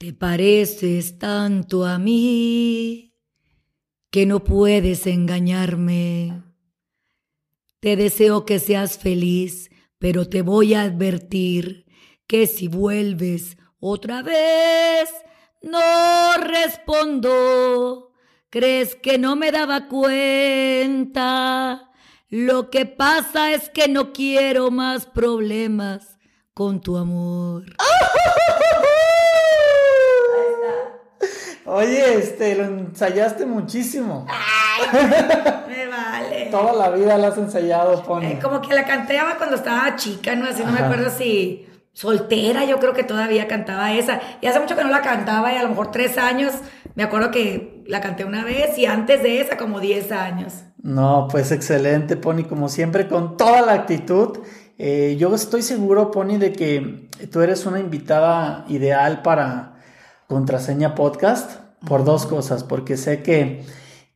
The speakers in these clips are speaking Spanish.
Te pareces tanto a mí que no puedes engañarme. Te deseo que seas feliz, pero te voy a advertir que si vuelves otra vez, no respondo. ¿Crees que no me daba cuenta? Lo que pasa es que no quiero más problemas con tu amor. Oye, este, lo ensayaste muchísimo. Ay, me vale. Toda la vida la has ensayado. Eh, como que la canteaba cuando estaba chica, ¿no? Así no me acuerdo si soltera, yo creo que todavía cantaba esa. Y hace mucho que no la cantaba y a lo mejor tres años, me acuerdo que la canté una vez y antes de esa como diez años. No, pues excelente, Pony, como siempre, con toda la actitud. Eh, yo estoy seguro, Pony, de que tú eres una invitada ideal para Contraseña Podcast por dos cosas, porque sé que,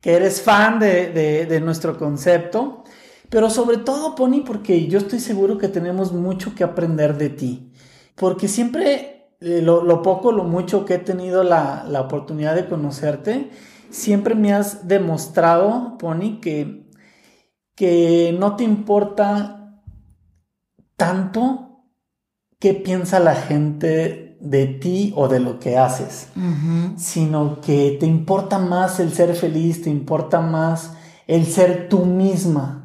eres fan de, nuestro concepto, pero sobre todo, Pony, porque yo estoy seguro que tenemos mucho que aprender de ti, porque siempre eh, lo, poco, lo mucho que he tenido la, la, oportunidad de conocerte, siempre me has demostrado, Pony, que, que no te importa tanto qué piensa la gente de ti o de lo que haces, sino que te importa más el ser feliz, te importa más el ser tú misma.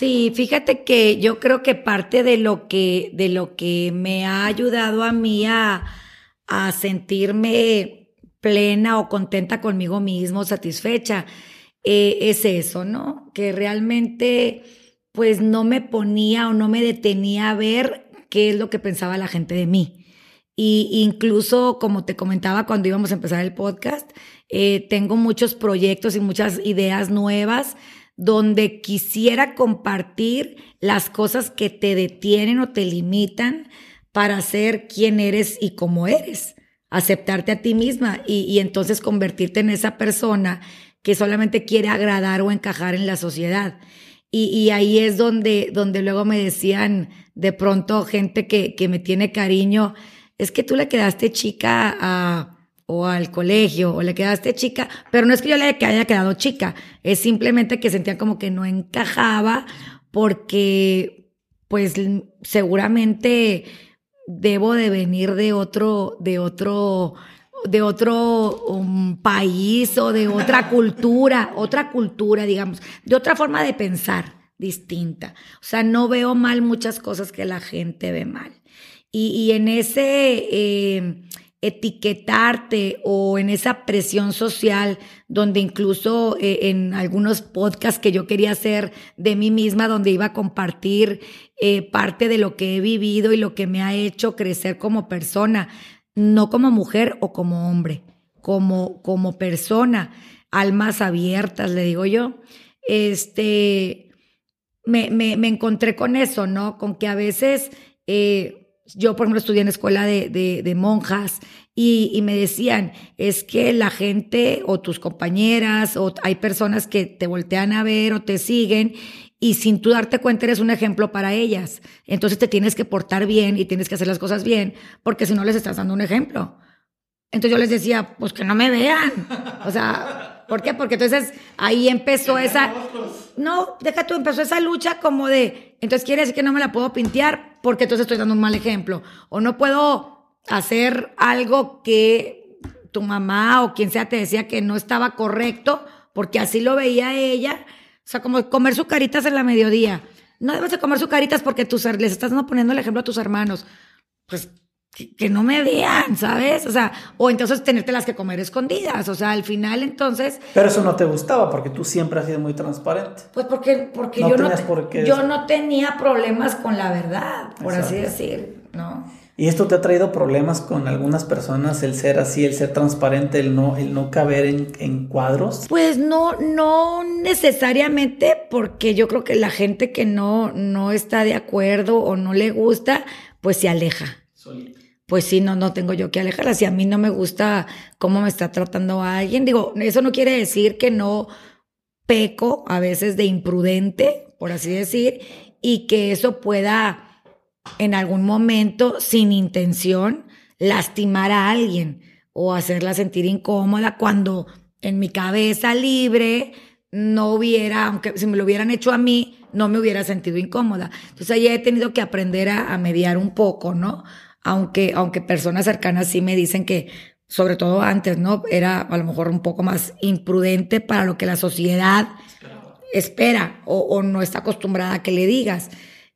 Sí, fíjate que yo creo que parte de lo que, de lo que me ha ayudado a mí a, sentirme plena o contenta conmigo mismo, satisfecha, eh, es eso, ¿no? Que realmente pues no me ponía o no me detenía a ver qué es lo que pensaba la gente de mí. Y incluso, como te comentaba cuando íbamos a empezar el podcast, eh, tengo muchos proyectos y muchas ideas nuevas donde quisiera compartir las cosas que te detienen o te limitan para ser quien eres y cómo eres, aceptarte a ti misma y, entonces convertirte en esa persona que solamente quiere agradar o encajar en la sociedad. Y, ahí es donde, donde luego me decían de pronto gente que, que me tiene cariño, es que tú le quedaste chica a o al colegio o le quedaste chica, pero no es que yo le haya quedado chica, es simplemente que sentía como que no encajaba porque pues seguramente debo de venir de otro, de otro, de otro um, país o de otra cultura, otra cultura, digamos, de otra forma de pensar distinta. O sea, no veo mal muchas cosas que la gente ve mal. Y, en ese, eh, etiquetarte o en esa presión social donde incluso eh, en algunos podcasts que yo quería hacer de mí misma, donde iba a compartir eh, parte de lo que he vivido y lo que me ha hecho crecer como persona, no como mujer o como hombre, como, como persona, almas abiertas, le digo yo, este, me, me, me encontré con eso, ¿no? Con que a veces... Eh, yo, por ejemplo, estudié en escuela de, monjas y, me decían, es que la gente o tus compañeras o hay personas que te voltean a ver o te siguen y sin tú darte cuenta eres un ejemplo para ellas. Entonces te tienes que portar bien y tienes que hacer las cosas bien, porque si no les estás dando un ejemplo. Entonces yo les decía, pues que no me vean. O sea, ¿por qué? Porque entonces ahí empezó esa... No, deja tú, empezó esa lucha como de, entonces quiere decir que no me la puedo pintear porque entonces estoy dando un mal ejemplo. O no puedo hacer algo que tu mamá o quien sea te decía que no estaba correcto porque así lo veía ella. O sea, como comer sucaritas en la mediodía. No debes de comer sucaritas porque tus, les estás poniendo el ejemplo a tus hermanos. Pues que, no me vean, ¿sabes? O sea, o entonces tenértelas que comer escondidas. O sea, al final entonces. Pero eso no te gustaba porque tú siempre has sido muy transparente. Pues porque, porque yo, no, yo no tenía problemas con la verdad, por así decir, ¿no? ¿Y esto te ha traído problemas con algunas personas, el ser así, el ser transparente, el no, el no caber en, en, cuadros? Pues no, no necesariamente, porque yo creo que la gente que no, no está de acuerdo o no le gusta, pues se aleja. Pues sí, no, no tengo yo que alejarla. Si a mí no me gusta cómo me está tratando a alguien, digo, eso no quiere decir que no peco a veces de imprudente, por así decir, y que eso pueda en algún momento, sin intención, lastimar a alguien o hacerla sentir incómoda cuando en mi cabeza libre no hubiera, aunque si me lo hubieran hecho a mí, no me hubiera sentido incómoda. Entonces ahí he tenido que aprender a mediar un poco, ¿no? Aunque, aunque personas cercanas sí me dicen que, sobre todo antes, ¿no? Era a lo mejor un poco más imprudente para lo que la sociedad espera o, no está acostumbrada a que le digas.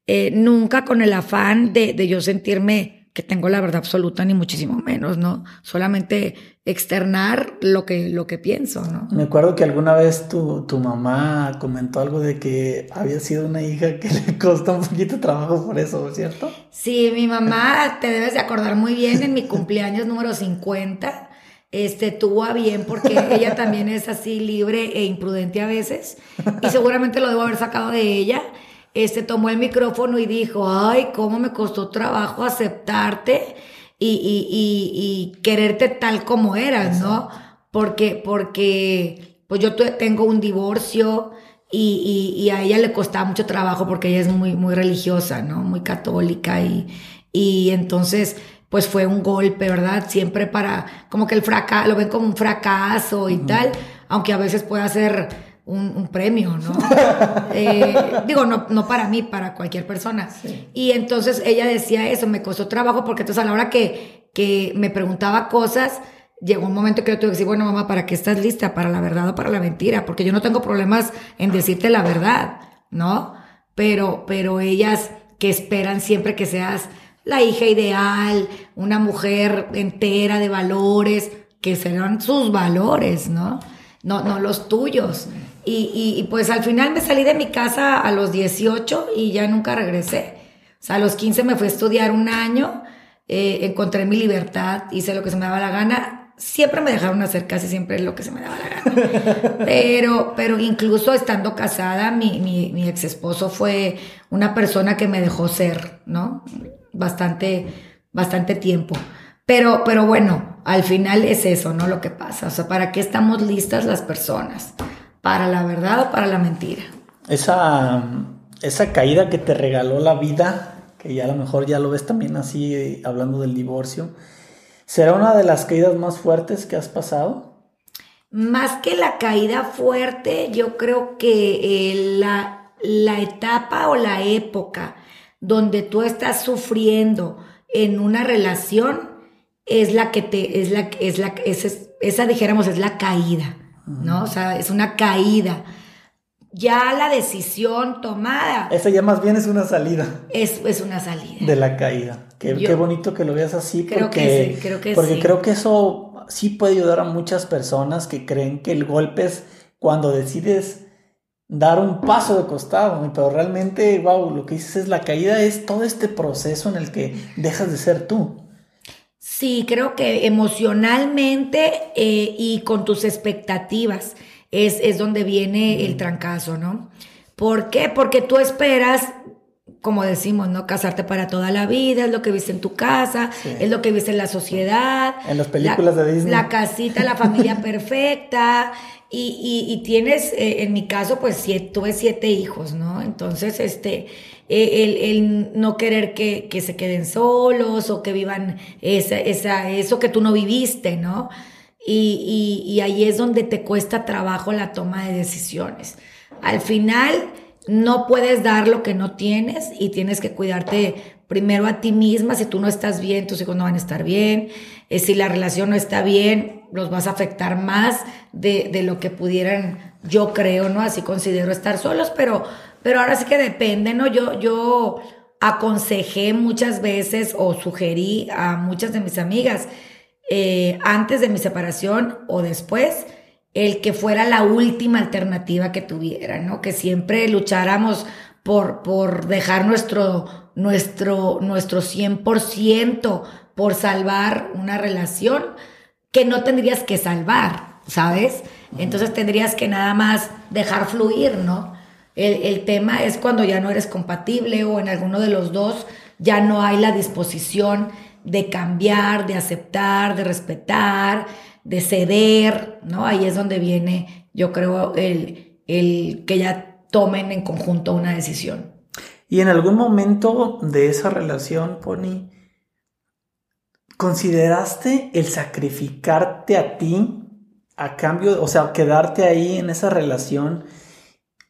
Eh, nunca con el afán de, de yo sentirme que tengo la verdad absoluta, ni muchísimo menos, ¿no? Solamente externar lo que, lo que pienso, ¿no? Me acuerdo que alguna vez tu, tu mamá comentó algo de que había sido una hija que le costó un poquito trabajo por eso, ¿cierto? Sí, mi mamá, te debes de acordar muy bien, en mi cumpleaños número 50, este, tuvo a bien, porque ella también es así libre e imprudente a veces, y seguramente lo debo haber sacado de ella este tomó el micrófono y dijo, ay, cómo me costó trabajo aceptarte y, y, y, quererte tal como eras, ¿no? Porque, porque, pues yo tengo un divorcio y, y, a ella le costaba mucho trabajo porque ella es muy, muy religiosa, ¿no? Muy católica y, y entonces, pues fue un golpe, ¿verdad? Siempre para, como que el fracaso, lo ven como un fracaso y tal, aunque a veces pueda ser un, premio, ¿no? Eh, digo, no, no para mí, para cualquier persona. Y entonces ella decía eso, me costó trabajo porque entonces a la hora que, que me preguntaba cosas, llegó un momento que yo tuve que decir, bueno, mamá, ¿para qué estás lista? ¿Para la verdad o para la mentira? Porque yo no tengo problemas en decirte la verdad, ¿no? Pero, pero ellas que esperan siempre que seas la hija ideal, una mujer entera de valores, que serán sus valores, ¿no? No, no los tuyos. Y, y, pues al final me salí de mi casa a los 18 y ya nunca regresé. O sea, a los 15 me fui a estudiar un año, eh, encontré mi libertad, hice lo que se me daba la gana. Siempre me dejaron hacer casi siempre lo que se me daba la gana. Pero, pero incluso estando casada, mi, mi, mi ex esposo fue una persona que me dejó ser, ¿no? Bastante, bastante tiempo. Pero, pero bueno, al final es eso, ¿no? Lo que pasa. O sea, ¿para qué estamos listas las personas? Para la verdad o para la mentira. Esa, esa caída que te regaló la vida, que ya a lo mejor ya lo ves también así eh, hablando del divorcio, ¿será una de las caídas más fuertes que has pasado? Más que la caída fuerte, yo creo que eh, la, la etapa o la época donde tú estás sufriendo en una relación es la que te, es la, es la, es, esa dijéramos es la caída. ¿No? O sea, es una caída. Ya la decisión tomada. Esa ya más bien es una salida. Es, es una salida. De la caída. Qué, qué, bonito que lo veas así. Creo que sí, creo que Porque creo que eso sí puede ayudar a muchas personas que creen que el golpe es cuando decides dar un paso de costado, pero realmente, wow, lo que dices es la caída es todo este proceso en el que dejas de ser tú. Sí, creo que emocionalmente eh, y con tus expectativas es, es donde viene el trancazo, ¿no? ¿Por qué? Porque tú esperas como decimos, ¿no? Casarte para toda la vida, es lo que viste en tu casa, es lo que viste en la sociedad. En las películas de Disney. La casita, la familia perfecta. Y, y, tienes, eh, en mi caso, pues siete, tuve siete hijos, ¿no? Entonces, este, el, no querer que, que, se queden solos o que vivan esa, esa, eso que tú no viviste, ¿no? Y, y, y ahí es donde te cuesta trabajo la toma de decisiones. Al final, no puedes dar lo que no tienes y tienes que cuidarte primero a ti misma. Si tú no estás bien, tus hijos no van a estar bien. Eh, si la relación no está bien, los vas a afectar más de, de, lo que pudieran, yo creo, ¿no? Así considero estar solos, pero, pero ahora sí que depende, ¿no? Yo, yo aconsejé muchas veces o sugerí a muchas de mis amigas eh, antes de mi separación o después el que fuera la última alternativa que tuviera, ¿no? Que siempre lucháramos por, por dejar nuestro, nuestro, nuestro 100% por salvar una relación que no tendrías que salvar, ¿sabes? Entonces tendrías que nada más dejar fluir, ¿no? El, el tema es cuando ya no eres compatible o en alguno de los dos ya no hay la disposición de cambiar, de aceptar, de respetar, de ceder, ¿no? Ahí es donde viene, yo creo, el, el que ya tomen en conjunto una decisión. Y en algún momento de esa relación, Pony, ¿consideraste el sacrificarte a ti a cambio, o sea, quedarte ahí en esa relación?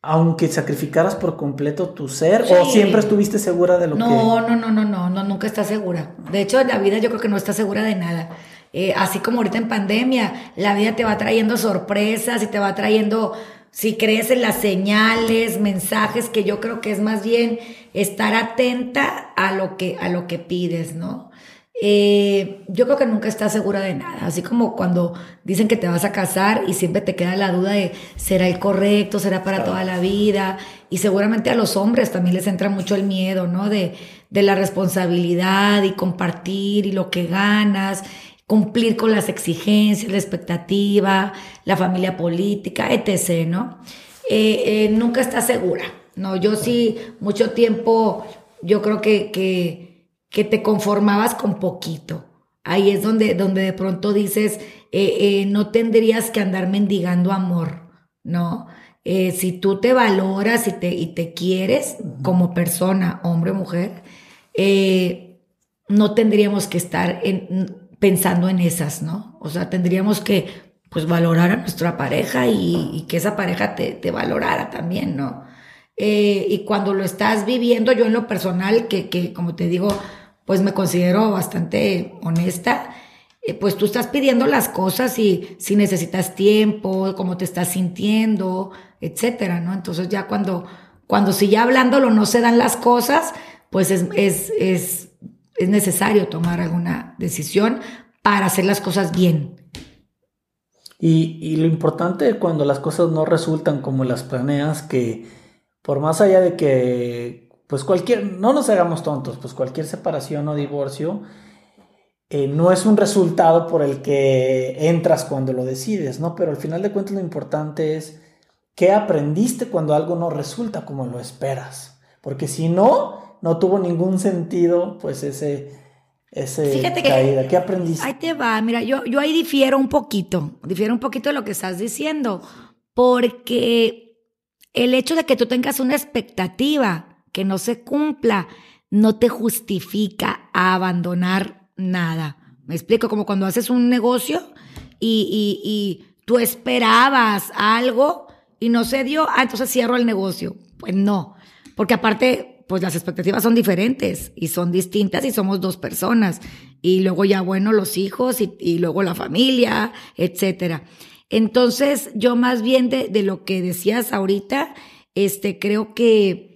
Aunque sacrificaras por completo tu ser o siempre estuviste segura de lo no, que no no no no no nunca estás segura. De hecho en la vida yo creo que no estás segura de nada. Eh, así como ahorita en pandemia, la vida te va trayendo sorpresas y te va trayendo, si crees en las señales, mensajes, que yo creo que es más bien estar atenta a lo que, a lo que pides, ¿no? Eh, yo creo que nunca estás segura de nada, así como cuando dicen que te vas a casar y siempre te queda la duda de será el correcto, será para toda la vida, y seguramente a los hombres también les entra mucho el miedo, ¿no? De, de la responsabilidad y compartir y lo que ganas cumplir con las exigencias, la expectativa, la familia política, etc., ¿no? Eh, eh, nunca está segura, ¿no? Yo sí, mucho tiempo, yo creo que, que, que te conformabas con poquito. Ahí es donde, donde de pronto dices, eh, no tendrías que andar mendigando amor, ¿no? si tú te valoras y te, y te quieres como persona, hombre o mujer, no tendríamos que estar en, pensando en esas, ¿no? O sea, tendríamos que pues valorar a nuestra pareja y, que esa pareja te, te valorara también, ¿no? Eh, y cuando lo estás viviendo, yo en lo personal, que, que como te digo, pues me considero bastante honesta, eh, pues tú estás pidiendo las cosas y si necesitas tiempo, cómo te estás sintiendo, etcétera, ¿no? Entonces ya cuando, cuando si hablándolo no se dan las cosas, pues es, es, es es necesario tomar alguna decisión para hacer las cosas bien. Y, lo importante cuando las cosas no resultan como las planeas, que por más allá de que, pues cualquier, no nos hagamos tontos, pues cualquier separación o divorcio eh, no es un resultado por el que entras cuando lo decides, ¿no? Pero al final de cuentas lo importante es qué aprendiste cuando algo no resulta como lo esperas. Porque si no, no tuvo ningún sentido, pues ese, ese Fíjate caída. Que, ¿Qué aprendiste? Ahí te va, mira, yo, yo ahí difiero un poquito, difiero un poquito de lo que estás diciendo, porque el hecho de que tú tengas una expectativa que no se cumpla, no te justifica a abandonar nada. Me explico, como cuando haces un negocio y, y, y tú esperabas algo y no se dio, ah, entonces cierro el negocio. Pues no, porque aparte pues las expectativas son diferentes y son distintas y somos dos personas. Y luego ya, bueno, los hijos y, luego la familia, etcétera. Entonces, yo más bien de, de, lo que decías ahorita, este, creo que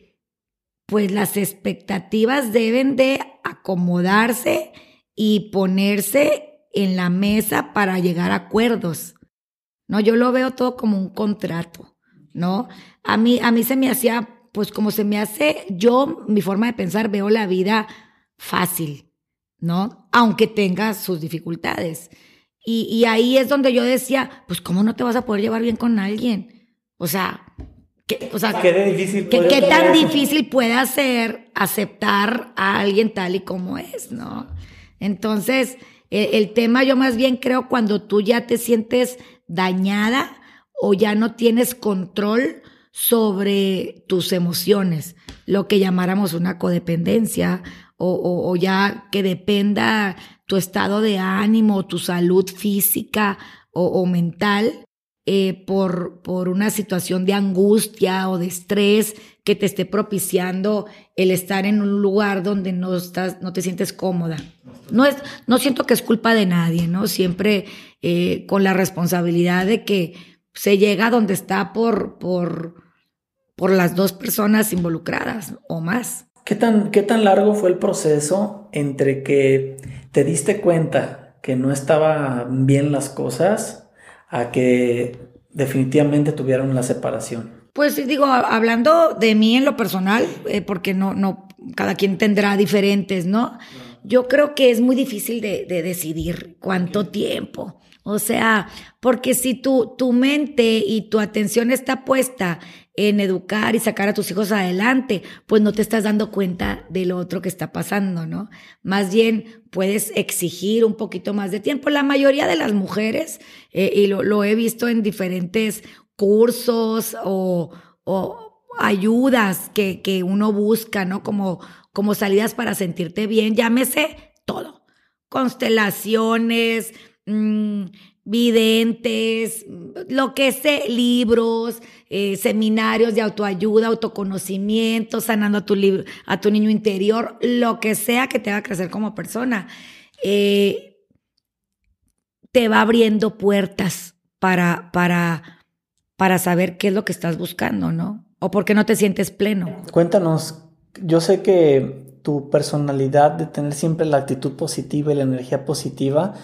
pues las expectativas deben de acomodarse y ponerse en la mesa para llegar a acuerdos. No, yo lo veo todo como un contrato, ¿no? A mí, a mí se me hacía pues como se me hace, yo, mi forma de pensar, veo la vida fácil, ¿no? Aunque tenga sus dificultades. Y, y ahí es donde yo decía, pues ¿cómo no te vas a poder llevar bien con alguien? O sea, Que, o sea, ¿Qué de difícil ¿Qué, puede qué tan difícil puede ser aceptar a alguien tal y como es, ¿no? Entonces, el, el tema yo más bien creo cuando tú ya te sientes dañada o ya no tienes control sobre tus emociones, lo que llamáramos una codependencia o, o- o ya que dependa tu estado de ánimo, tu salud física o, o mental eh, por, por una situación de angustia o de estrés que te esté propiciando el estar en un lugar donde no estás, no te sientes cómoda. No es, no siento que es culpa de nadie, ¿no? Siempre eh, con la responsabilidad de que se llega donde está por, por, por las dos personas involucradas o más. ¿Qué tan, ¿Qué tan largo fue el proceso entre que te diste cuenta que no estaban bien las cosas a que definitivamente tuvieron la separación? Pues digo, hablando de mí en lo personal, eh, porque no, no, cada quien tendrá diferentes, ¿no? Yo creo que es muy difícil de, de decidir cuánto tiempo. O sea, porque si tu, tu mente y tu atención está puesta en educar y sacar a tus hijos adelante, pues no te estás dando cuenta de lo otro que está pasando, ¿no? Más bien puedes exigir un poquito más de tiempo. La mayoría de las mujeres, eh, y lo, he visto en diferentes cursos o, o ayudas que, que uno busca, ¿no? Como, como salidas para sentirte bien, llámese todo. Constelaciones, mm, videntes, lo que sé, libros, eh, seminarios de autoayuda, autoconocimiento, sanando a tu, a tu niño interior, lo que sea que te haga crecer como persona. Eh, te va abriendo puertas para, para, para saber qué es lo que estás buscando, ¿no? O por qué no te sientes pleno. Cuéntanos, yo sé que tu personalidad de tener siempre la actitud positiva y la energía positiva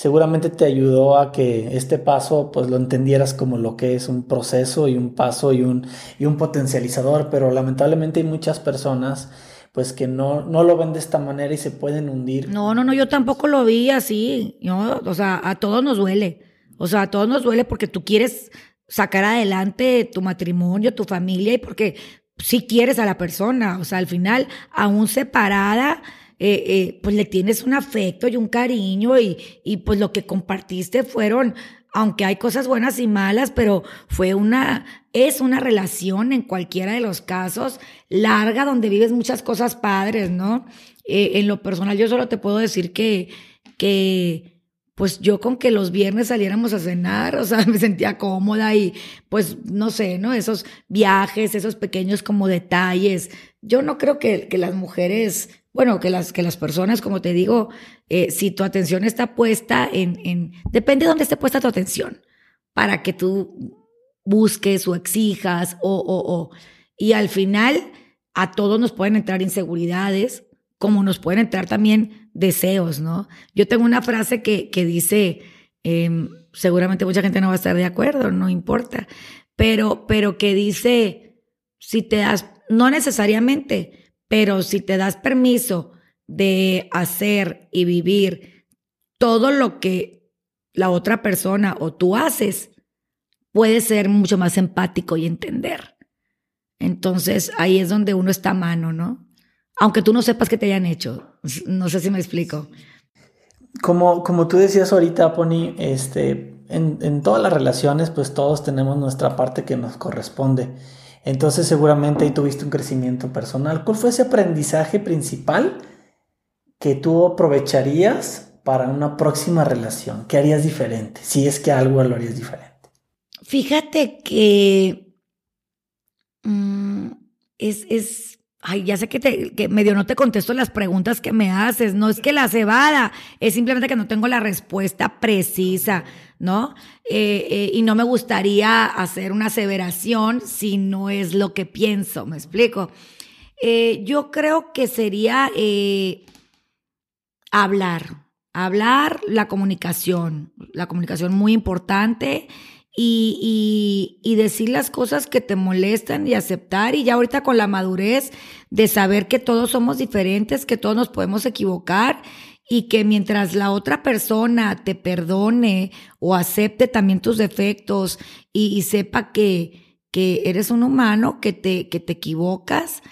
seguramente te ayudó a que este paso pues lo entendieras como lo que es un proceso y un paso y un, y un potencializador, pero lamentablemente hay muchas personas pues que no, no lo ven de esta manera y se pueden hundir. No, no, no, yo tampoco lo vi así. Yo, o sea, a todos nos duele. O sea, a todos nos duele porque tú quieres sacar adelante tu matrimonio, tu familia y porque sí quieres a la persona. O sea, al final, aún separada, eh, eh, pues le tienes un afecto y un cariño y, y pues lo que compartiste fueron, aunque hay cosas buenas y malas, pero fue una, es una relación en cualquiera de los casos larga donde vives muchas cosas padres, ¿no? Eh, en lo personal yo solo te puedo decir que, que pues yo con que los viernes saliéramos a cenar, o sea, me sentía cómoda y pues no sé, ¿no? Esos viajes, esos pequeños como detalles. Yo no creo que, que las mujeres, bueno, que las, que las personas, como te digo, eh, si tu atención está puesta en, en, depende de dónde esté puesta tu atención, para que tú busques o exijas o, o, o, y al final a todos nos pueden entrar inseguridades, como nos pueden entrar también deseos, ¿no? Yo tengo una frase que, que dice, eh, seguramente mucha gente no va a estar de acuerdo, no importa, pero, pero que dice, si te das, no necesariamente, pero si te das permiso de hacer y vivir todo lo que la otra persona o tú haces, puedes ser mucho más empático y entender. Entonces ahí es donde uno está a mano, ¿no? Aunque tú no sepas qué te hayan hecho. No sé si me explico. Como, como tú decías ahorita, Pony, este, en, en todas las relaciones, pues todos tenemos nuestra parte que nos corresponde. Entonces seguramente ahí tuviste un crecimiento personal. ¿Cuál fue ese aprendizaje principal que tú aprovecharías para una próxima relación? ¿Qué harías diferente? Si es que algo lo harías diferente. Fíjate que mm, es, es, ay, ya sé que, te, que medio no te contesto las preguntas que me haces. No es que la cebada, es simplemente que no tengo la respuesta precisa, ¿no? Eh, eh, y no me gustaría hacer una aseveración si no es lo que pienso, ¿me explico? Eh, yo creo que sería hablar, hablar, la comunicación, la comunicación muy importante y, y, y, decir las cosas que te molestan y aceptar y ya ahorita con la madurez de saber que todos somos diferentes, que todos nos podemos equivocar y que mientras la otra persona te perdone o acepte también tus defectos y, sepa que, que eres un humano, que te, que te equivocas,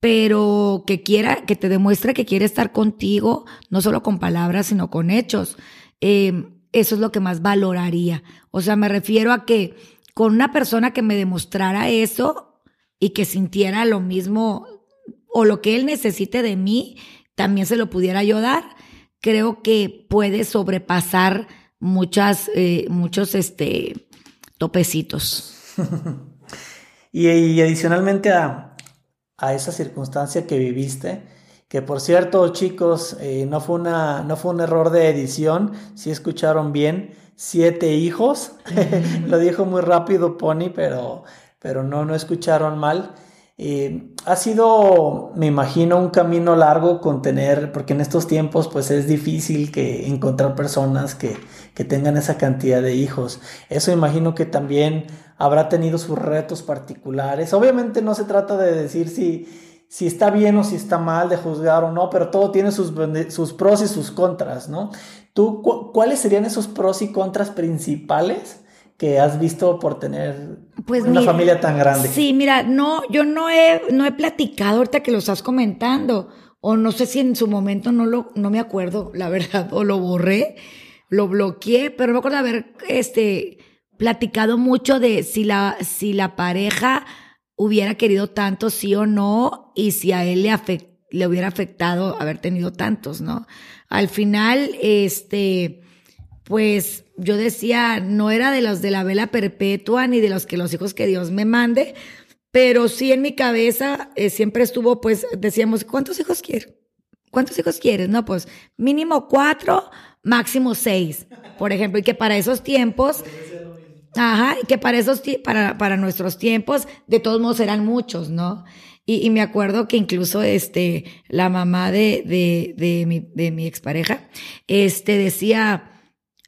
pero que quiera, que te demuestre que quiere estar contigo, no solo con palabras, sino con hechos. Eh, eso es lo que más valoraría. O sea, me refiero a que con una persona que me demostrara eso y que sintiera lo mismo o lo que él necesite de mí, también se lo pudiera yo dar, creo que puede sobrepasar muchas, eh, muchos este, topecitos. y, adicionalmente a, a, esa circunstancia que viviste, que por cierto, chicos, eh, no, fue una, no fue un error de edición, si escucharon bien, siete hijos, lo dijo muy rápido Pony, pero, pero no, no escucharon mal. Eh, ha sido, me imagino, un camino largo con tener, porque en estos tiempos pues es difícil que encontrar personas que, que tengan esa cantidad de hijos. Eso imagino que también habrá tenido sus retos particulares. Obviamente no se trata de decir si, si está bien o si está mal, de juzgar o no, pero todo tiene sus, sus pros y sus contras, ¿no? ¿Tú cuáles serían esos pros y contras principales? Que has visto por tener pues una familia tan grande. Sí, mira, no, yo no he, no he platicado ahorita que lo estás comentando, o no sé si en su momento no lo, no me acuerdo, la verdad, o lo borré, lo bloqueé, pero me acuerdo haber este platicado mucho de si la, si la pareja hubiera querido tanto, sí o no, y si a él le, le hubiera afectado haber tenido tantos, ¿no? Al final, este, pues yo decía, no era de los de la vela perpetua ni de los que los hijos que Dios me mande, pero sí en mi cabeza eh, siempre estuvo, pues decíamos, ¿cuántos hijos quieres? ¿Cuántos hijos quieres? No, pues mínimo cuatro, máximo seis, por ejemplo, y que para esos tiempos, ajá, y que para esos, para, para nuestros tiempos, de todos modos eran muchos, ¿no? Y, me acuerdo que incluso este, la mamá de, de, de, mi, de mi expareja, este, decía,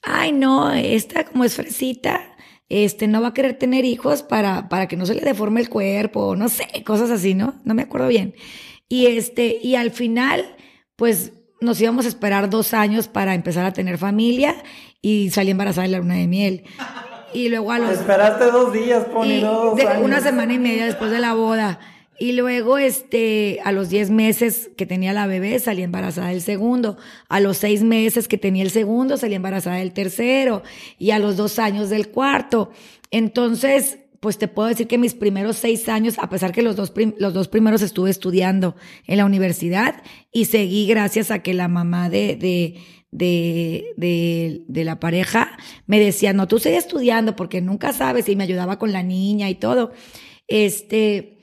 ay no, esta como es fresita, este, no va a querer tener hijos para, para que no se le deforme el cuerpo, no sé, cosas así, ¿no? No me acuerdo bien. Y este, y al final, pues nos íbamos a esperar dos años para empezar a tener familia y salí embarazada en la luna de miel. Y luego a los... Esperaste dos días, Pony, dos Una semana y media después de la boda. Y luego, este, a los 10 meses que tenía la bebé, salí embarazada del segundo. A los 6 meses que tenía el segundo, salí embarazada del tercero. Y a los dos años del cuarto. Entonces, pues te puedo decir que mis primeros seis años, a pesar que los dos, los dos primeros estuve estudiando en la universidad y seguí gracias a que la mamá de, de, de, de, de la pareja me decía, no, tú sigue estudiando porque nunca sabes y me ayudaba con la niña y todo. Este,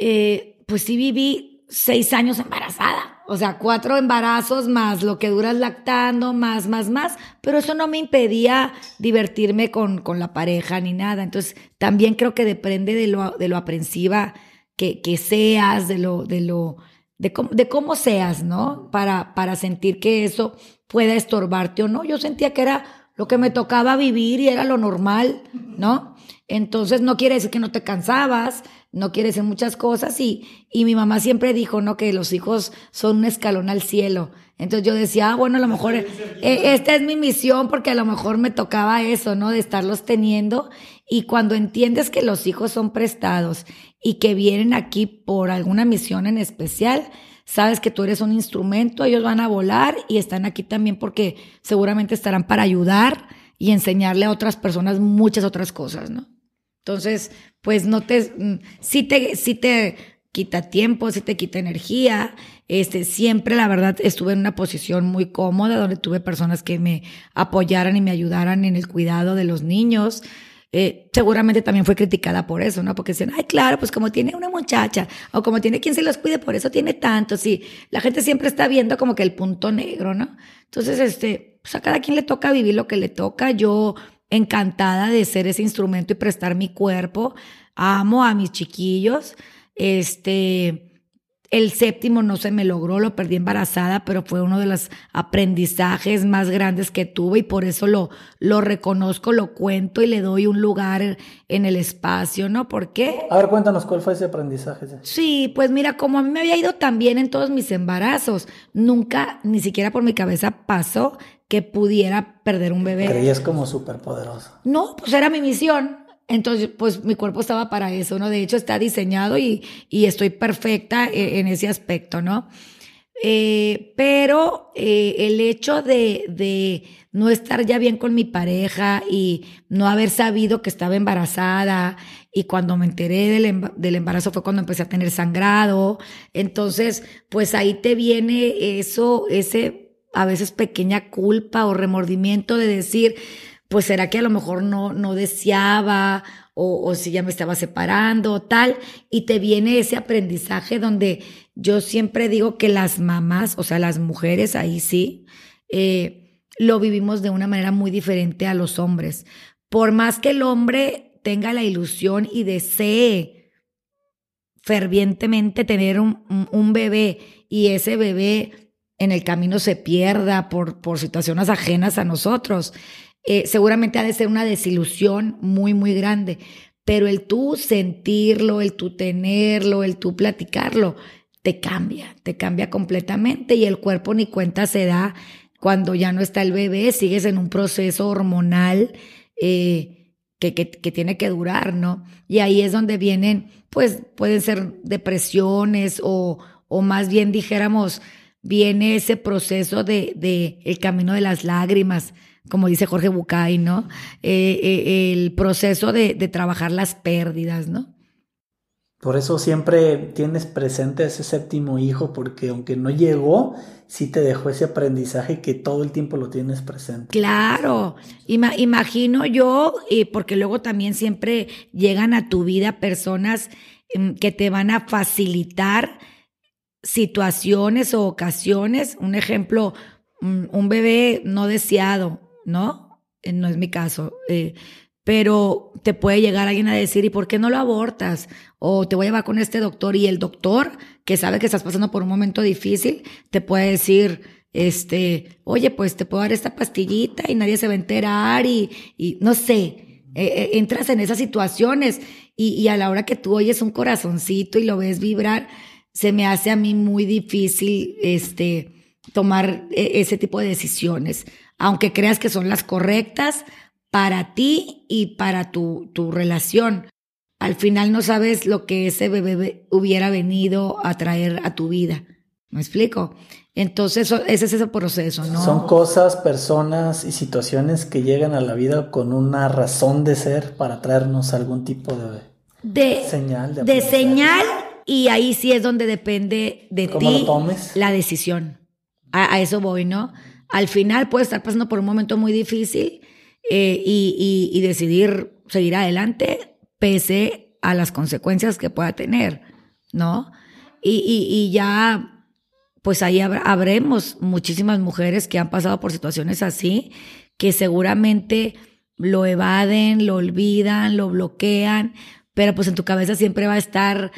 eh, pues sí viví seis años embarazada. O sea, cuatro embarazos más lo que duras lactando, más, más, más. Pero eso no me impedía divertirme con, con la pareja ni nada. Entonces, también creo que depende de lo, de lo aprensiva que, que seas, de lo, de lo, de cómo, de cómo seas, ¿no? Para, para sentir que eso pueda estorbarte o no. Yo sentía que era lo que me tocaba vivir y era lo normal, ¿no? Entonces no quiere decir que no te cansabas, no quiere decir muchas cosas y, y mi mamá siempre dijo, ¿no? Que los hijos son un escalón al cielo. Entonces yo decía, ah, bueno, a lo mejor eh, esta es mi misión porque a lo mejor me tocaba eso, ¿no? De estarlos teniendo. Y cuando entiendes que los hijos son prestados y que vienen aquí por alguna misión en especial, sabes que tú eres un instrumento, ellos van a volar y están aquí también porque seguramente estarán para ayudar y enseñarle a otras personas muchas otras cosas, ¿no? Entonces, pues no te, mm, sí te, sí te quita tiempo, sí te quita energía. Este, siempre, la verdad, estuve en una posición muy cómoda donde tuve personas que me apoyaran y me ayudaran en el cuidado de los niños. Eh, seguramente también fue criticada por eso, ¿no? Porque decían, ay, claro, pues como tiene una muchacha o como tiene quien se los cuide, por eso tiene tanto. Sí, la gente siempre está viendo como que el punto negro, ¿no? Entonces, este, pues a cada quien le toca vivir lo que le toca. Yo encantada de ser ese instrumento y prestar mi cuerpo. Amo a mis chiquillos. Este, el séptimo no se me logró, lo perdí embarazada, pero fue uno de los aprendizajes más grandes que tuve y por eso lo, lo reconozco, lo cuento y le doy un lugar en el espacio, ¿no? ¿Por qué? A ver, cuéntanos cuál fue ese aprendizaje. Sí, pues mira, como a mí me había ido tan bien en todos mis embarazos, nunca, ni siquiera por mi cabeza pasó que pudiera perder un bebé. Creías como súper poderoso. No, pues era mi misión Entonces, pues mi cuerpo estaba para eso, ¿no? De hecho, está diseñado y, y estoy perfecta e, en, ese aspecto, ¿no? Eh, pero eh, el hecho de, de, no estar ya bien con mi pareja y no haber sabido que estaba embarazada y cuando me enteré del, del embarazo fue cuando empecé a tener sangrado. Entonces, pues ahí te viene eso, ese a veces pequeña culpa o remordimiento de decir, pues será que a lo mejor no, no deseaba o, o si ya me estaba separando o tal, y te viene ese aprendizaje donde yo siempre digo que las mamás, o sea, las mujeres ahí sí, eh, lo vivimos de una manera muy diferente a los hombres. Por más que el hombre tenga la ilusión y desee fervientemente tener un, un, un bebé y ese bebé en el camino se pierda por, por situaciones ajenas a nosotros, eh, seguramente ha de ser una desilusión muy, muy grande. Pero el tú sentirlo, el tú tenerlo, el tú platicarlo, te cambia, te cambia completamente y el cuerpo ni cuenta se da cuando ya no está el bebé, sigues en un proceso hormonal eh, que, que, que, tiene que durar, ¿no? Y ahí es donde vienen, pues pueden ser depresiones o, o más bien dijéramos, viene ese proceso de, de el camino de las lágrimas, como dice Jorge Bucay, ¿no? Eh, eh, el proceso de, de, trabajar las pérdidas, ¿no? Por eso siempre tienes presente ese séptimo hijo, porque aunque no llegó, sí te dejó ese aprendizaje que todo el tiempo lo tienes presente. Claro, Ima imagino yo, y porque luego también siempre llegan a tu vida personas mm, que te van a facilitar situaciones o ocasiones. Un ejemplo, un bebé no deseado, ¿no? Eh, no es mi caso. Eh, pero te puede llegar alguien a decir, ¿y por qué no lo abortas? O te voy a llevar con este doctor y el doctor, que sabe que estás pasando por un momento difícil, te puede decir, este, oye, pues te puedo dar esta pastillita y nadie se va a enterar y, y no sé, eh, entras en esas situaciones y, y a la hora que tú oyes un corazoncito y lo ves vibrar, se me hace a mí muy difícil, este, tomar ese tipo de decisiones aunque creas que son las correctas para ti y para tu, tu relación. Al final no sabes lo que ese bebé hubiera venido a traer a tu vida. ¿Me explico? Entonces, ese es ese proceso, ¿no? Son cosas, personas y situaciones que llegan a la vida con una razón de ser para traernos algún tipo de, de señal. De, de señal, y ahí sí es donde depende de ¿Cómo ti la decisión. A, a, eso voy, ¿no? al final puede estar pasando por un momento muy difícil eh, y, y, y, decidir seguir adelante pese a las consecuencias que pueda tener, ¿no? Y, y ya, pues ahí hab habremos muchísimas mujeres que han pasado por situaciones así, que seguramente lo evaden, lo olvidan, lo bloquean, pero pues en tu cabeza siempre va a estar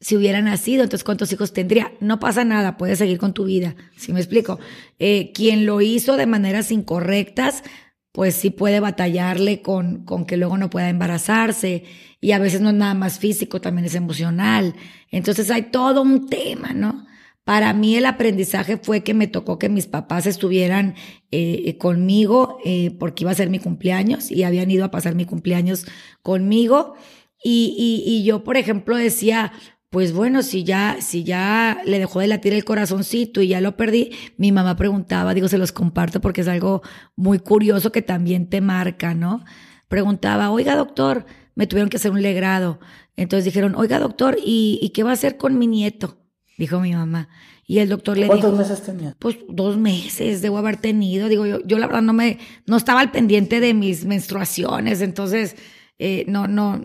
si hubiera nacido, entonces cuántos hijos tendría. No pasa nada, puedes seguir con tu vida, si me explico. Eh, quien lo hizo de maneras incorrectas, pues sí puede batallarle con, con que luego no pueda embarazarse. Y a veces no es nada más físico, también es emocional. Entonces hay todo un tema, ¿no? Para mí el aprendizaje fue que me tocó que mis papás estuvieran eh, conmigo eh, porque iba a ser mi cumpleaños y habían ido a pasar mi cumpleaños conmigo. Y, y, y yo, por ejemplo, decía, pues bueno, si ya, si ya le dejó de latir el corazoncito y ya lo perdí, mi mamá preguntaba, digo, se los comparto porque es algo muy curioso que también te marca, ¿no? Preguntaba, oiga doctor, me tuvieron que hacer un legrado. Entonces dijeron, oiga doctor, ¿y, ¿y qué va a hacer con mi nieto? Dijo mi mamá. Y el doctor le ¿Cuántos dijo. meses tenía? Pues dos meses debo haber tenido. Digo, yo, yo la verdad no me, no estaba al pendiente de mis menstruaciones, entonces eh, no, no,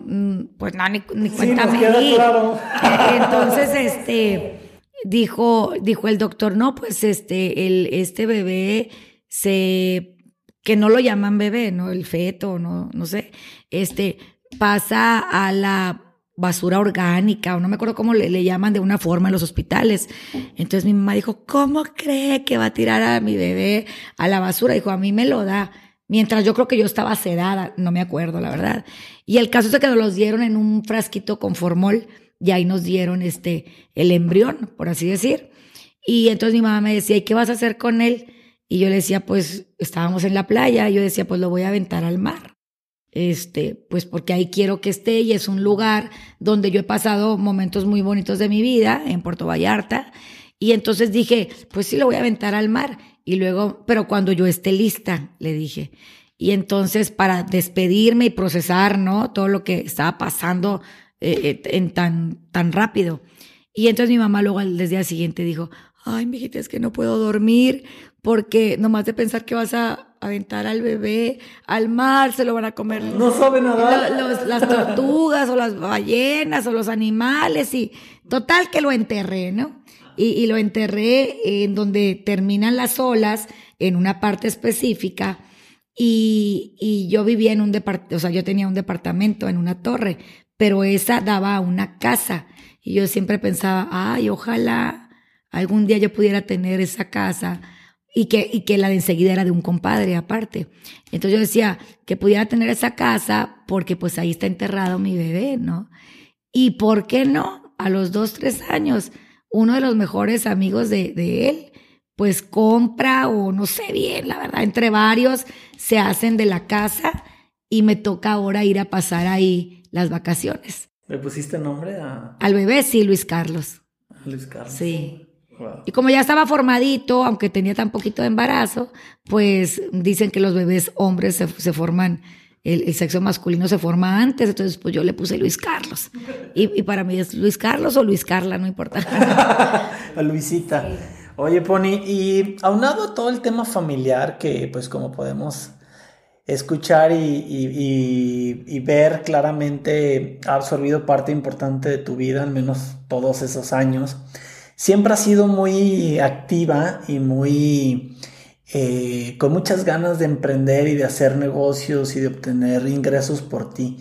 pues no, ni, ni Sí, cuenta nos me queda di. claro. Eh, Entonces, este, dijo, dijo el doctor, no, pues este, el, este bebé se, que no lo llaman bebé, ¿no? El feto, no, no sé, este, pasa a la basura orgánica, o no me acuerdo cómo le, le llaman de una forma en los hospitales. Entonces mi mamá dijo, ¿cómo cree que va a tirar a mi bebé a la basura? Dijo, a mí me lo da. Mientras yo creo que yo estaba sedada, no me acuerdo, la verdad. Y el caso es que nos los dieron en un frasquito con formol y ahí nos dieron este, el embrión, por así decir. Y entonces mi mamá me decía, ¿y qué vas a hacer con él? Y yo le decía, pues estábamos en la playa, y yo decía, pues lo voy a aventar al mar. este, pues porque ahí quiero que esté y es un lugar donde yo he pasado momentos muy bonitos de mi vida, en Puerto Vallarta, y entonces dije, pues sí, lo voy a aventar al mar, y luego, pero cuando yo esté lista, le dije, y entonces para despedirme y procesar, ¿no? Todo lo que estaba pasando eh, eh, en tan, tan rápido. Y entonces mi mamá luego al día siguiente dijo, ay, mijita, es que no puedo dormir porque nomás de pensar que vas a aventar al bebé al mar, se lo van a comer. No sabe nada. las tortugas o las ballenas o los animales y total que lo enterré, ¿no? Y, lo enterré en donde terminan las olas, en una parte específica. Y, y yo vivía en un departamento, o sea, yo tenía un departamento en una torre, pero esa daba a una casa. Y yo siempre pensaba, ay, ojalá algún día yo pudiera tener esa casa y que, y que la de enseguida era de un compadre aparte. Entonces yo decía que pudiera tener esa casa porque pues ahí está enterrado mi bebé, ¿no? Y por qué no, a los dos, tres años, uno de los mejores amigos de, de él, pues compra o no sé bien, la verdad, entre varios se hacen de la casa y me toca ahora ir a pasar ahí las vacaciones. ¿Le pusiste nombre a... Al bebé, sí, Luis Carlos. Luis Carlos. Sí. Y como ya estaba formadito, aunque tenía tan poquito de embarazo, pues dicen que los bebés hombres se, forman, el, sexo masculino se forma antes, entonces pues yo le puse Luis Carlos. Y, para mí es Luis Carlos o Luis Carla, no importa. Luisita. Oye, Pony, y aunado a todo el tema familiar que pues como podemos escuchar y, y, ver claramente ha absorbido parte importante de tu vida, al menos todos esos años siempre ha sido muy activa y muy eh, con muchas ganas de emprender y de hacer negocios y de obtener ingresos por ti.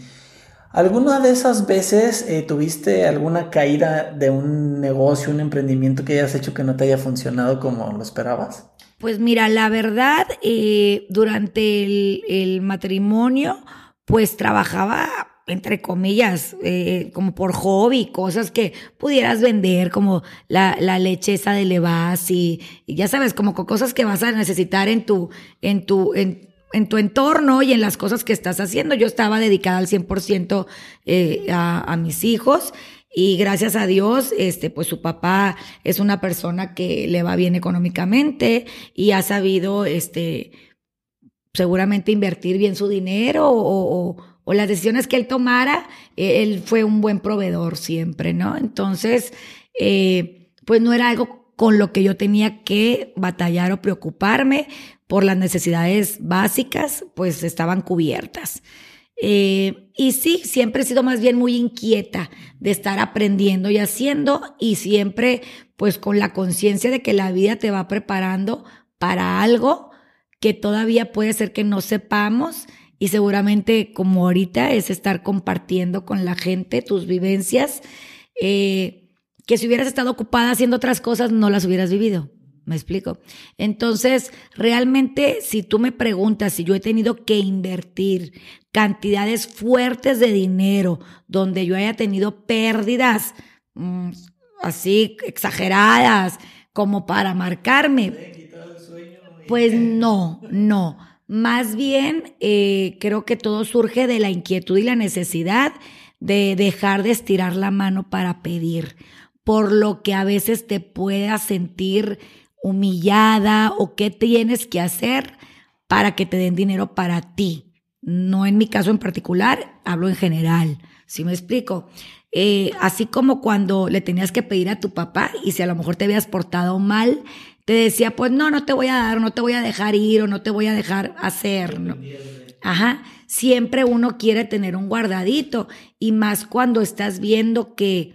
¿Alguna de esas veces eh, tuviste alguna caída de un negocio, un emprendimiento que hayas hecho que no te haya funcionado como lo esperabas? Pues mira, la verdad, eh, durante el matrimonio, pues trabajaba entre comillas, eh, como por hobby, cosas que pudieras vender, como la, la leche esa de Levas y, ya sabes, como cosas que vas a necesitar en tu, en tu, en, en tu entorno y en las cosas que estás haciendo. Yo estaba dedicada al 100% eh, a, a mis hijos y gracias a Dios, este, pues su papá es una persona que le va bien económicamente y ha sabido, este, seguramente invertir bien su dinero o, o o las decisiones que él tomara, eh, él fue un buen proveedor siempre, ¿no? Entonces, eh, pues no era algo con lo que yo tenía que batallar o preocuparme por las necesidades básicas, pues estaban cubiertas. Eh, y sí, siempre he sido más bien muy inquieta de estar aprendiendo y haciendo y siempre pues con la conciencia de que la vida te va preparando para algo que todavía puede ser que no sepamos y seguramente como ahorita es estar compartiendo con la gente tus vivencias, eh, que si hubieras estado ocupada haciendo otras cosas no las hubieras vivido. ¿Me explico? Entonces, realmente, si tú me preguntas si yo he tenido que invertir cantidades fuertes de dinero donde yo haya tenido pérdidas mm, así exageradas como para marcarme, pues no, no. Más bien, eh, creo que todo surge de la inquietud y la necesidad de dejar de estirar la mano para pedir, por lo que a veces te puedas sentir humillada o qué tienes que hacer para que te den dinero para ti. No en mi caso en particular, hablo en general. ¿Sí me explico? Eh, así como cuando le tenías que pedir a tu papá y si a lo mejor te habías portado mal, te decía, pues no, no te voy a dar, no te voy a dejar ir o no te voy a dejar hacer. ¿no? Ajá, siempre uno quiere tener un guardadito y más cuando estás viendo que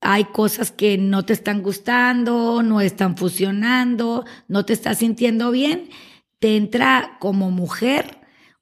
hay cosas que no te están gustando, no están funcionando, no te estás sintiendo bien, te entra como mujer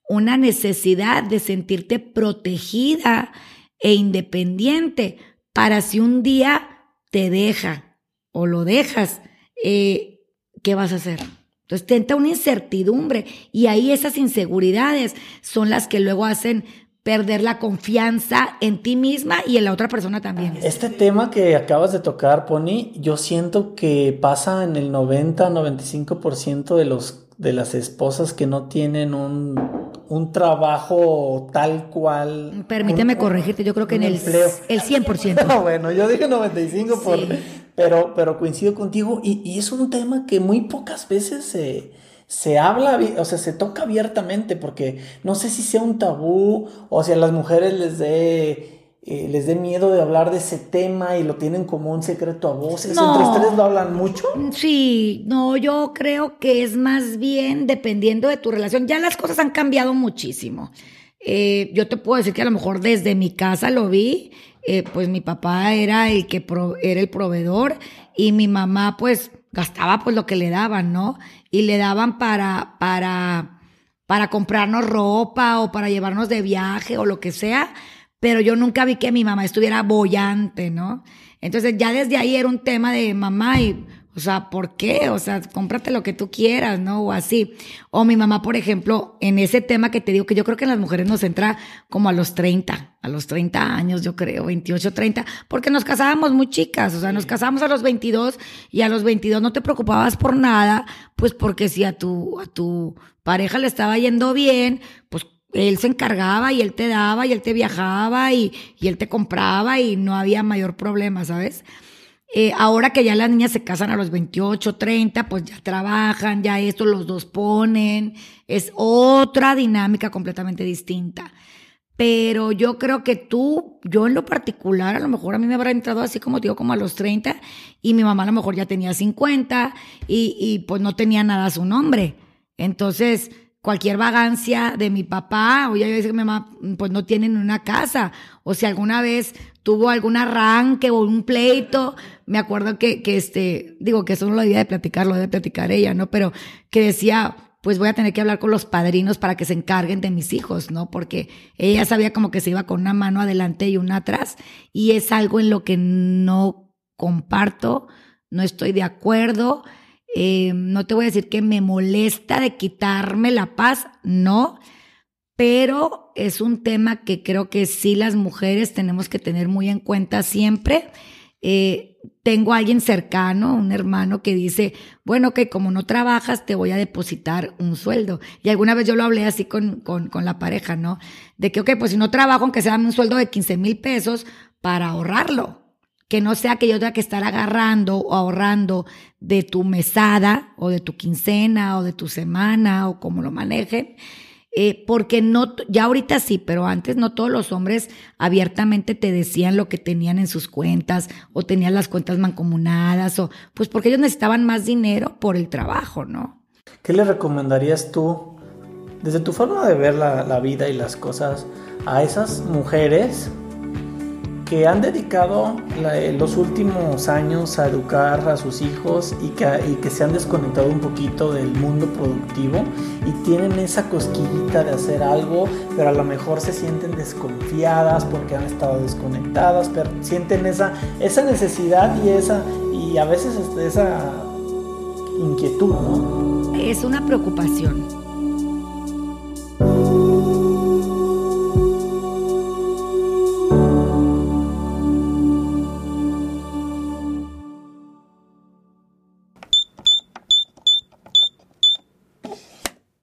una necesidad de sentirte protegida e independiente para si un día te deja o lo dejas, eh, ¿qué vas a hacer? Entonces te entra una incertidumbre y ahí esas inseguridades son las que luego hacen perder la confianza en ti misma y en la otra persona también. Este tema que acabas de tocar, Pony, yo siento que pasa en el 90-95% de los de las esposas que no tienen un un trabajo tal cual. Permíteme corregirte, yo creo que en el, el 100%. bueno, yo dije 95, por, pero, pero coincido contigo y, y, es un tema que muy pocas veces se, se habla, o sea, se toca abiertamente porque no sé si sea un tabú o si a las mujeres les dé eh, les dé miedo de hablar de ese tema y lo tienen como un secreto a voces. ¿Entre ustedes lo hablan mucho? Sí, no, yo creo que es más bien dependiendo de tu relación. Ya las cosas han cambiado muchísimo. Eh, yo te puedo decir que a lo mejor desde mi casa lo vi, eh, pues mi papá era el que era el proveedor y mi mamá pues gastaba pues lo que le daban, ¿no? Y le daban para, para, para comprarnos ropa o para llevarnos de viaje o lo que sea pero yo nunca vi que mi mamá estuviera bollante, ¿no? Entonces ya desde ahí era un tema de mamá y, o sea, ¿por qué? O sea, cómprate lo que tú quieras, ¿no? O así. O mi mamá, por ejemplo, en ese tema que te digo, que yo creo que en las mujeres nos entra como a los 30, a los 30 años, yo creo, 28, 30, porque nos casábamos muy chicas, o sea, nos casábamos a los 22 y a los 22 no te preocupabas por nada, pues porque si a tu, a tu pareja le estaba yendo bien, pues él se encargaba y él te daba y él te viajaba y, y él te compraba y no había mayor problema, ¿sabes? Eh, ahora que ya las niñas se casan a los 28, 30, pues ya trabajan, ya esto los dos ponen, es otra dinámica completamente distinta. Pero yo creo que tú, yo en lo particular, a lo mejor a mí me habrá entrado así como digo, como a los 30, y mi mamá a lo mejor ya tenía 50, y, y pues no tenía nada a su nombre. Entonces, cualquier vagancia de mi papá, o ya dice que mi mamá, pues no tienen una casa, o si alguna vez tuvo algún arranque o un pleito, me acuerdo que, que este, digo que eso no lo debía de platicar, lo debe platicar ella, ¿no? Pero que decía, pues voy a tener que hablar con los padrinos para que se encarguen de mis hijos, ¿no? Porque ella sabía como que se iba con una mano adelante y una atrás, y es algo en lo que no comparto, no estoy de acuerdo. Eh, no te voy a decir que me molesta de quitarme la paz, no, pero es un tema que creo que sí las mujeres tenemos que tener muy en cuenta siempre. Eh, tengo a alguien cercano, un hermano que dice, bueno, que como no trabajas, te voy a depositar un sueldo. Y alguna vez yo lo hablé así con, con, con la pareja, ¿no? De que, ok, pues si no trabajo, aunque sea un sueldo de 15 mil pesos para ahorrarlo que no sea que yo tenga que estar agarrando o ahorrando de tu mesada o de tu quincena o de tu semana o como lo manejen. Eh, porque no, ya ahorita sí, pero antes no todos los hombres abiertamente te decían lo que tenían en sus cuentas o tenían las cuentas mancomunadas o pues porque ellos necesitaban más dinero por el trabajo, ¿no? ¿Qué le recomendarías tú, desde tu forma de ver la, la vida y las cosas, a esas mujeres que han dedicado los últimos años a educar a sus hijos y que, se han desconectado un poquito del mundo productivo y tienen esa cosquillita de hacer algo, pero a lo mejor se sienten desconfiadas porque han estado desconectadas, pero sienten esa, esa necesidad y, esa, y a veces este, esa inquietud. Es una preocupación